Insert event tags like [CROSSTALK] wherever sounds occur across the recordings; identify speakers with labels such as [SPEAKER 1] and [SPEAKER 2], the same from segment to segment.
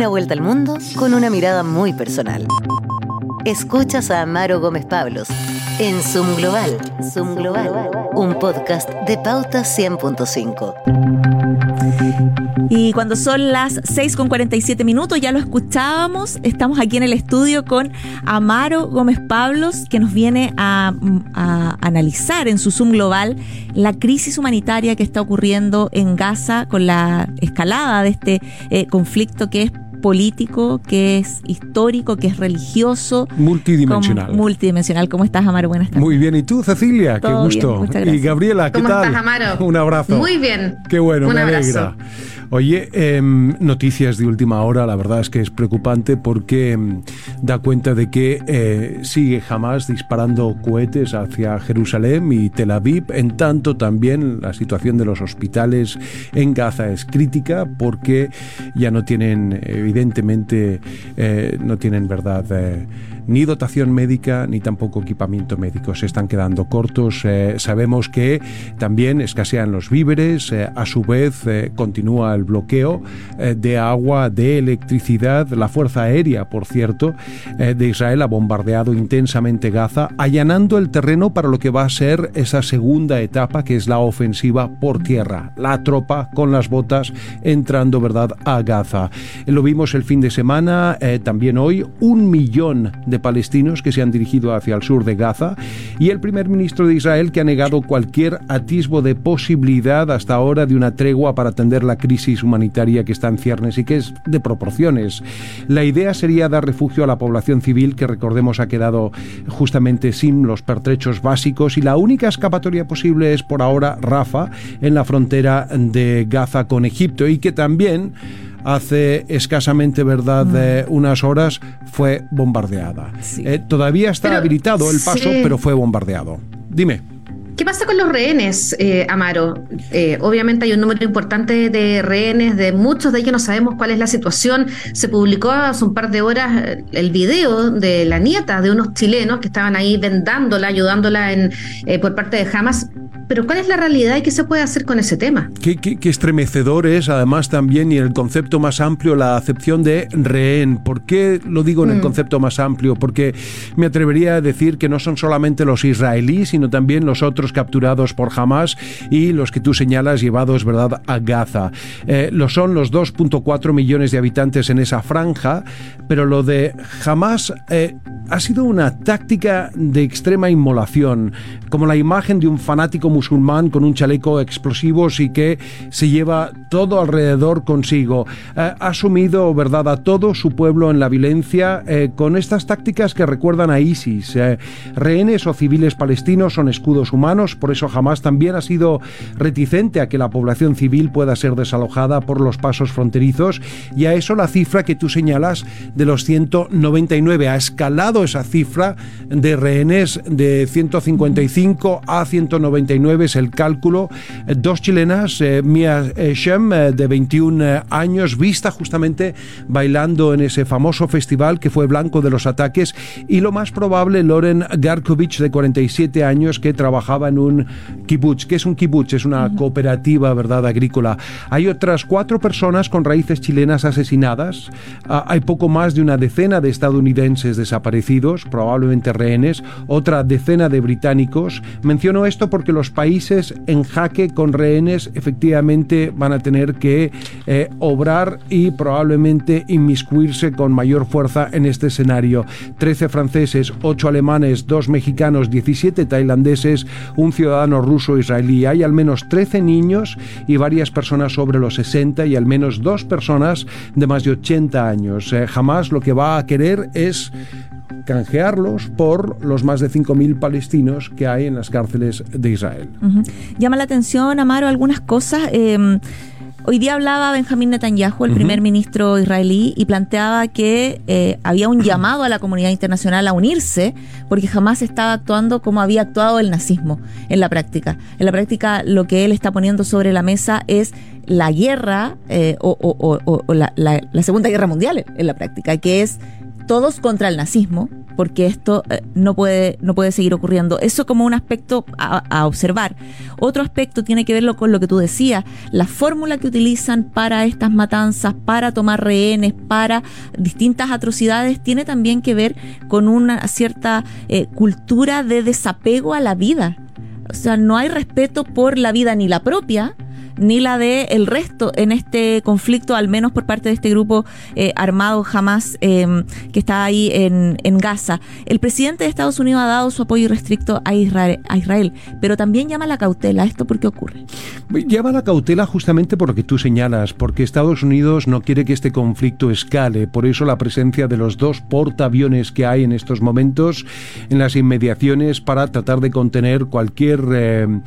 [SPEAKER 1] Una vuelta al mundo con una mirada muy personal. Escuchas a Amaro Gómez Pablos en Zoom Global, Zoom Global, un podcast de Pauta 100.5.
[SPEAKER 2] Y cuando son las 6 con 47 minutos, ya lo escuchábamos, estamos aquí en el estudio con Amaro Gómez Pablos, que nos viene a, analizar en su Zoom global la crisis humanitaria que está ocurriendo en Gaza con la escalada de este eh, conflicto que es político, que es histórico, que es religioso.
[SPEAKER 3] Multidimensional.
[SPEAKER 2] multidimensional. ¿Cómo estás, Amaro? Buenas tardes.
[SPEAKER 3] Muy bien. ¿Y tú, Cecilia? Qué gusto. y Gabriela, ¿qué
[SPEAKER 4] tal?
[SPEAKER 3] ¿Cómo
[SPEAKER 4] estás, Amaro?
[SPEAKER 3] Un abrazo.
[SPEAKER 4] Muy bien.
[SPEAKER 3] Qué bueno,
[SPEAKER 4] Un
[SPEAKER 3] me
[SPEAKER 4] abrazo.
[SPEAKER 3] alegra. Oye, em, noticias de última hora, la verdad es que es preocupante porque em, da cuenta de que eh, sigue jamás disparando cohetes hacia Jerusalén y Tel Aviv, en tanto también la situación de los hospitales en Gaza es crítica porque ya no tienen, evidentemente, eh, no tienen verdad. Ni dotación médica ni tampoco equipamiento médico. Se están quedando cortos. Eh, sabemos que también escasean los víveres. Eh, a su vez, eh, continúa el bloqueo de agua, de electricidad. La Fuerza Aérea, por cierto, de Israel ha bombardeado intensamente Gaza, allanando el terreno para lo que va a ser esa segunda etapa, que es la ofensiva por tierra. La tropa con las botas entrando, ¿verdad?, a Gaza. Lo vimos el fin de semana, también hoy, un millón de palestinos que se han dirigido hacia el sur de Gaza y el primer ministro de Israel que ha negado cualquier atisbo de posibilidad hasta ahora de una tregua para atender la crisis humanitaria que está en ciernes y que es de proporciones. La idea sería dar refugio a la población civil que recordemos ha quedado justamente sin los pertrechos básicos y la única escapatoria posible es por ahora Rafa en la frontera de Gaza con Egipto y que también hace escasamente, ¿verdad?, eh, unas horas fue bombardeada.
[SPEAKER 2] Sí.
[SPEAKER 3] Eh, todavía está
[SPEAKER 4] Pero,
[SPEAKER 3] habilitado el paso,
[SPEAKER 4] sí.
[SPEAKER 3] pero fue bombardeado. Dime.
[SPEAKER 4] ¿Qué pasa con los rehenes, eh, Amaro? Eh, obviamente hay un número importante de rehenes, de muchos de ellos no sabemos cuál es la situación. Se publicó hace un par de horas el video de la nieta de unos chilenos que estaban ahí vendándola, ayudándola en, eh, por parte de Hamas. Pero ¿cuál es la realidad y qué se puede hacer con ese tema?
[SPEAKER 3] Qué, qué- qué estremecedor es, además, también, y el concepto más amplio, la acepción de rehén. ¿Por qué lo digo en el
[SPEAKER 4] Mm.
[SPEAKER 3] concepto más amplio? Porque me atrevería a decir que no son solamente los israelíes, sino también los otros capturados por Hamas y los que tú señalas llevados, ¿verdad?, a Gaza. Eh, lo son los 2.4 millones de habitantes en esa franja, pero lo de Hamas eh, ha sido una táctica de extrema inmolación, como la imagen de un fanático musulmán con un chaleco explosivos y que se lleva todo alrededor consigo. Eh, ha sumido, ¿verdad?, a todo su pueblo en la violencia eh, con estas tácticas que recuerdan a ISIS. Eh, rehenes o civiles palestinos son escudos humanos, por eso jamás también ha sido reticente a que la población civil pueda ser desalojada por los pasos fronterizos y a eso la cifra que tú señalas de los 199 ha escalado esa cifra de rehenes de 155 a 199 es el cálculo. Eh, Dos chilenas, eh, Mia eh, Shem, eh, de 21 eh, años, vista justamente bailando en ese famoso festival que fue blanco de los ataques, y lo más probable, Loren Garkovich, de 47 años, que trabajaba en un kibutz. ¿Qué es un kibutz? Es una cooperativa, ¿verdad?, agrícola. Hay otras cuatro personas con raíces chilenas asesinadas. Ah, hay poco más de una decena de estadounidenses desaparecidos, probablemente rehenes, otra decena de británicos. Menciono esto porque los países en jaque con rehenes efectivamente van a tener que eh, obrar y probablemente inmiscuirse con mayor fuerza en este escenario. 13 franceses, 8 alemanes, 2 mexicanos, 17 tailandeses, un ciudadano ruso israelí. Hay al menos 13 niños y varias personas sobre los 60 y al menos dos personas de más de 80 años. Eh, jamás lo que va a querer es canjearlos por los más de 5.000 palestinos que hay en las cárceles de Israel.
[SPEAKER 2] Llama la atención, Amaro, algunas cosas. Eh, hoy día hablaba Benjamín Netanyahu, el primer ministro israelí, y planteaba que eh, había un llamado a la comunidad internacional a unirse porque jamás estaba actuando como había actuado el nazismo en la práctica. En la práctica lo que él está poniendo sobre la mesa es la guerra eh, o, o- o- o- o la, la- la Segunda Guerra Mundial en la práctica, que es todos contra el nazismo, porque esto eh, no, puede, no puede seguir ocurriendo. Eso como un aspecto a, observar. Otro aspecto tiene que ver con lo que tú decías, la fórmula que utilizan para estas matanzas, para tomar rehenes, para distintas atrocidades, tiene también que ver con una cierta eh, cultura de desapego a la vida. O sea, no hay respeto por la vida ni la propia, ni la de el resto en este conflicto, al menos por parte de este grupo eh, armado jamás em, que está ahí en, en, Gaza. El presidente de Estados Unidos ha dado su apoyo irrestricto a Israel, pero también llama la cautela. ¿Esto por qué ocurre?
[SPEAKER 3] Llama la cautela justamente por lo que tú señalas, porque Estados Unidos no quiere que este conflicto escale. Por eso la presencia de los dos portaaviones que hay en estos momentos en las inmediaciones para tratar de contener cualquier... Eh,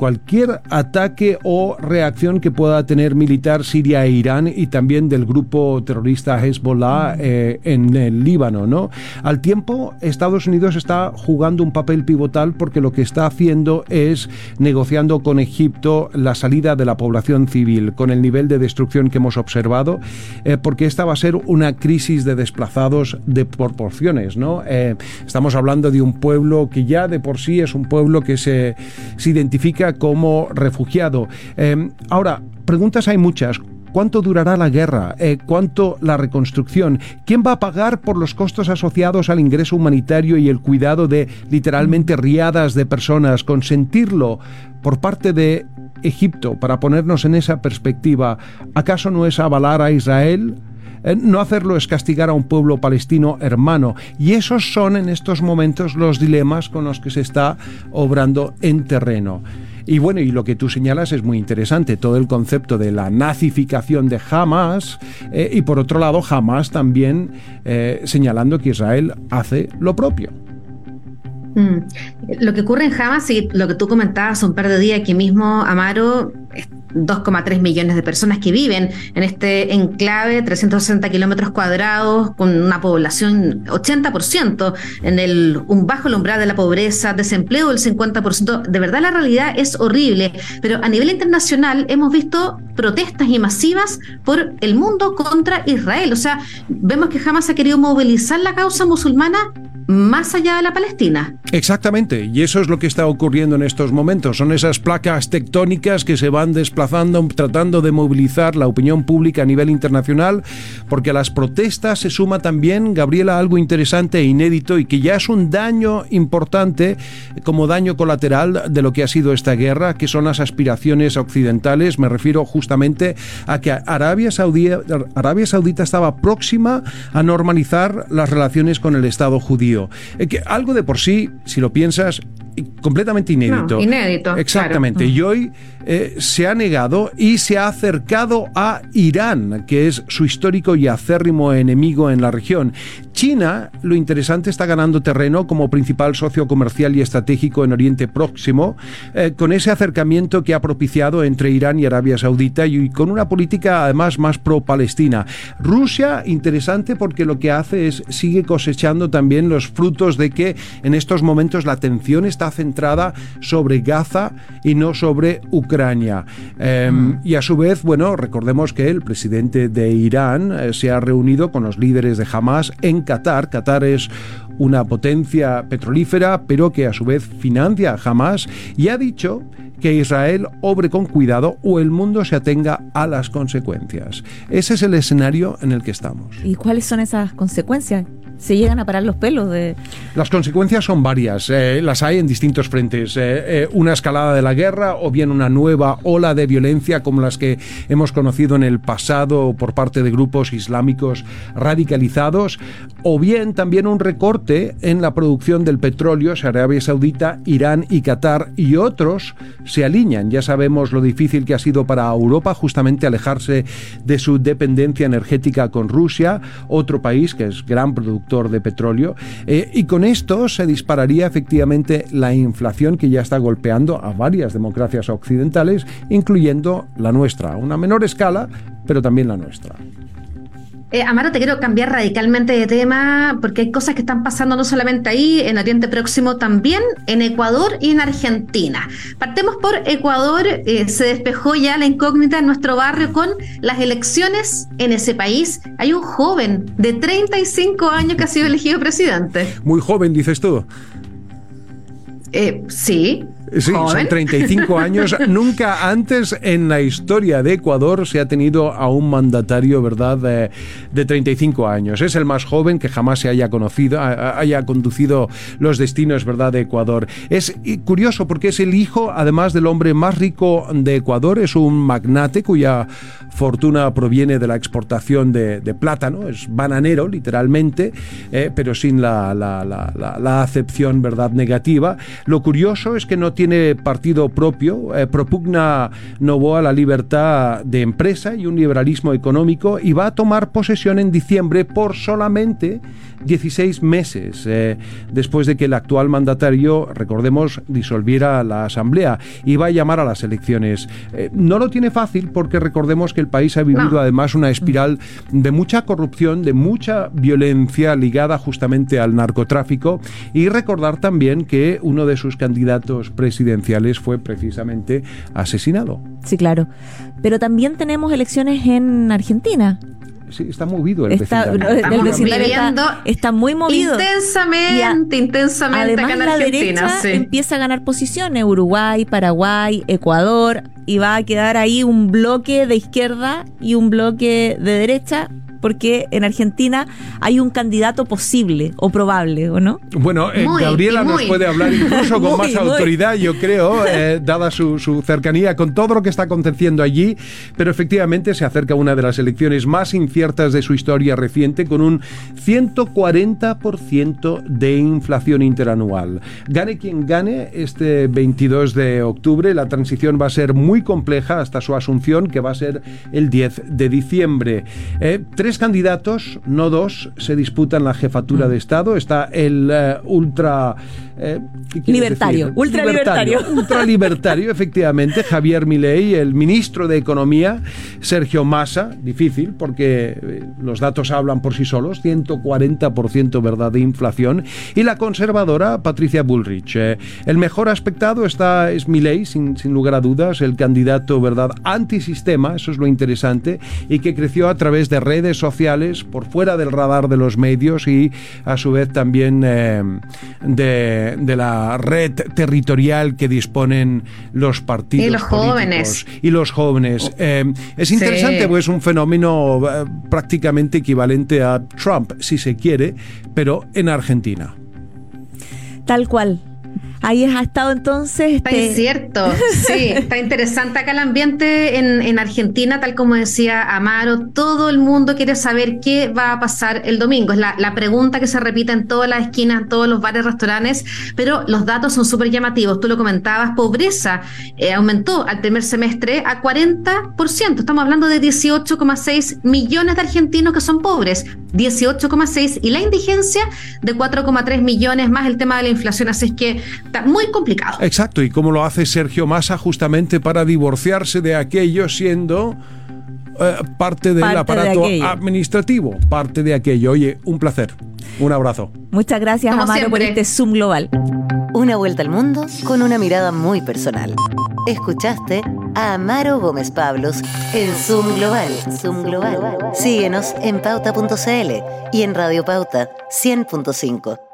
[SPEAKER 3] cualquier ataque o reacción que pueda tener militar Siria e Irán y también del grupo terrorista Hezbollah eh, en el Líbano, ¿no? Al tiempo, Estados Unidos está jugando un papel pivotal porque lo que está haciendo es negociando con Egipto la salida de la población civil con el nivel de destrucción que hemos observado, eh, porque esta va a ser una crisis de desplazados de proporciones, ¿no? Eh, estamos hablando de un pueblo que ya de por sí es un pueblo que se, se identifica como refugiado. Eh, ahora, preguntas hay muchas. ¿Cuánto durará la guerra? Eh, ¿Cuánto la reconstrucción? ¿Quién va a pagar por los costos asociados al ingreso humanitario y el cuidado de literalmente riadas de personas? Consentirlo por parte de Egipto, para ponernos en esa perspectiva, ¿acaso no es avalar a Israel? Eh, no hacerlo es castigar a un pueblo palestino hermano. Y esos son en estos momentos los dilemas con los que se está obrando en terreno. Y bueno, y lo que tú señalas es muy interesante, todo el concepto de la nazificación de Hamas eh, y por otro lado Hamas también eh, señalando que Israel hace lo propio.
[SPEAKER 4] Mm. Lo que ocurre en Hamas y lo que tú comentabas un par de días aquí mismo, Amaro, 2,3 millones de personas que viven en este enclave, 360 kilómetros cuadrados, con una población 80% en el un bajo el umbral de la pobreza, desempleo del 50%. De verdad la realidad es horrible, pero a nivel internacional hemos visto protestas y masivas por el mundo contra Israel. O sea, vemos que jamás ha querido movilizar la causa musulmana más allá de la Palestina.
[SPEAKER 3] Exactamente, y eso es lo que está ocurriendo en estos momentos. Son esas placas tectónicas que se van desplazando, tratando de movilizar la opinión pública a nivel internacional, porque a las protestas se suma también, Gabriela, algo interesante e inédito y que ya es un daño importante como daño colateral de lo que ha sido esta guerra, que son las aspiraciones occidentales. Me refiero justamente a que Arabia Saudita, Arabia Saudita estaba próxima a normalizar las relaciones con el Estado judío. Eh, que algo de por sí, si lo piensas, completamente inédito.
[SPEAKER 4] inédito.
[SPEAKER 3] Exactamente. Y hoy eh, se ha negado y se ha acercado a Irán, que es su histórico y acérrimo enemigo en la región. China, lo interesante, está ganando terreno como principal socio comercial y estratégico en Oriente Próximo, eh, con ese acercamiento que ha propiciado entre Irán y Arabia Saudita y con una política además más pro-palestina. Rusia, interesante porque lo que hace es sigue cosechando también los frutos de que en estos momentos la atención está centrada sobre Gaza y no sobre Ucrania. Em, mm. Y a su vez, bueno, recordemos que el presidente de Irán eh, se ha reunido con los líderes de Hamas en Qatar. Qatar es una potencia petrolífera, pero que a su vez financia a Hamas y ha dicho que Israel obre con cuidado o el mundo se atenga a las consecuencias. Ese es el escenario en el que estamos.
[SPEAKER 2] ¿Y cuáles son esas consecuencias? Se llegan a parar los pelos de...
[SPEAKER 3] Las consecuencias son varias, eh, las hay en distintos frentes. Eh, eh, una escalada de la guerra o bien una nueva ola de violencia como las que hemos conocido en el pasado por parte de grupos islámicos radicalizados, o bien también un recorte en la producción del petróleo. Arabia Saudita, Irán y Qatar y otros se alinean. Ya sabemos lo difícil que ha sido para Europa justamente alejarse de su dependencia energética con Rusia, otro país que es gran productor de petróleo. Eh, y con esto se dispararía efectivamente la inflación que ya está golpeando a varias democracias occidentales, incluyendo la nuestra, a una menor escala, pero también la nuestra.
[SPEAKER 4] Eh, Amaro, te quiero cambiar radicalmente de tema porque hay cosas que están pasando no solamente ahí, en Oriente Próximo también, en Ecuador y en Argentina. Partemos por Ecuador, eh, se despejó ya la incógnita en nuestro barrio con las elecciones en ese país. Hay un joven de 35 años que ha sido elegido presidente.
[SPEAKER 3] Muy joven, dices tú.
[SPEAKER 4] Eh, sí,
[SPEAKER 3] Sí, son 35 [LAUGHS] años. Nunca antes en la historia de Ecuador se ha tenido a un mandatario, ¿verdad?, de, de 35 años. Es el más joven que jamás se haya conocido, haya conducido los destinos, ¿verdad?, de Ecuador. Es curioso porque es el hijo, además del hombre más rico de Ecuador, es un magnate cuya fortuna proviene de la exportación de, plátano, es bananero, literalmente, eh, pero sin la, la, la, la, acepción, ¿verdad?, negativa. Lo curioso es que no tiene partido propio, eh, propugna Novoa la libertad de empresa y un liberalismo económico y va a tomar posesión en diciembre por solamente 16 meses eh, después de que el actual mandatario, recordemos, disolviera la Asamblea y va a llamar a las elecciones. Eh, no lo tiene fácil porque recordemos que el país ha vivido además una espiral de mucha corrupción, de mucha violencia ligada justamente al narcotráfico y recordar también que uno de sus candidatos presidenciales fue precisamente asesinado.
[SPEAKER 2] Sí, claro. Pero también tenemos elecciones en Argentina
[SPEAKER 3] sí, está movido el
[SPEAKER 2] está,
[SPEAKER 3] vecindario.
[SPEAKER 2] está, muy movido.
[SPEAKER 4] Intensamente, intensamente
[SPEAKER 2] además, la derecha empieza a ganar posiciones. Uruguay, Paraguay, Ecuador. Y va a quedar ahí un bloque de izquierda y un bloque de derecha porque en Argentina hay un candidato posible o probable, ¿o no?
[SPEAKER 3] Bueno, eh, Gabriela nos puede hablar incluso con [LAUGHS] más autoridad, yo creo, [LAUGHS] eh, dada su, cercanía con todo lo que está aconteciendo allí, pero efectivamente se acerca una de las elecciones más inciertas de su historia reciente con un 140% de inflación interanual. Gane quien gane este 22 de octubre, la transición va a ser muy compleja hasta su asunción, que va a ser el 10 de diciembre. Eh, Tres candidatos, no dos, se disputan la jefatura de Estado. Está el eh, ultra...
[SPEAKER 2] Eh, libertario, ultralibertario.
[SPEAKER 3] Ultralibertario, [LAUGHS] efectivamente, Javier Milei, el ministro de Economía, Sergio Massa, difícil porque eh, los datos hablan por sí solos, 140% verdad de inflación, y la conservadora Patricia Bullrich. el mejor aspectado está es Milei, sin, sin lugar a dudas, el candidato verdad antisistema, eso es lo interesante, y que creció a través de redes sociales por fuera del radar de los medios y a su vez también eh, de, la red territorial que disponen los partidos.
[SPEAKER 4] Y los jóvenes.
[SPEAKER 3] Y los jóvenes. Eh, es interesante, pues es un fenómeno eh, prácticamente equivalente a Trump, si se quiere, pero en Argentina.
[SPEAKER 2] Tal cual. Ahí ha estado entonces.
[SPEAKER 4] Este... cierto, [LAUGHS] sí, está interesante acá el ambiente en, en, Argentina, tal como decía Amaro. Todo el mundo quiere saber qué va a pasar el domingo. Es la, la pregunta que se repite en todas las esquinas, en todos los bares, restaurantes, pero los datos son súper llamativos. Tú lo comentabas, pobreza eh, aumentó al primer semestre a 40%. Estamos hablando de 18,6 millones de argentinos que son pobres, 18,6 y la indigencia de 4,3 millones más el tema de la inflación. Así es que Está muy complicado.
[SPEAKER 3] Exacto, y cómo lo hace Sergio Massa justamente para divorciarse de aquello siendo eh, parte del aparato administrativo, parte de aquello. Oye, un placer. Un abrazo.
[SPEAKER 2] Muchas gracias, Amaro, por este Zoom Global.
[SPEAKER 1] Una vuelta al mundo con una mirada muy personal. Escuchaste a Amaro Gómez Pablos en Zoom Global. Zoom Global. Síguenos en pauta.cl y en Radio Pauta 100.5.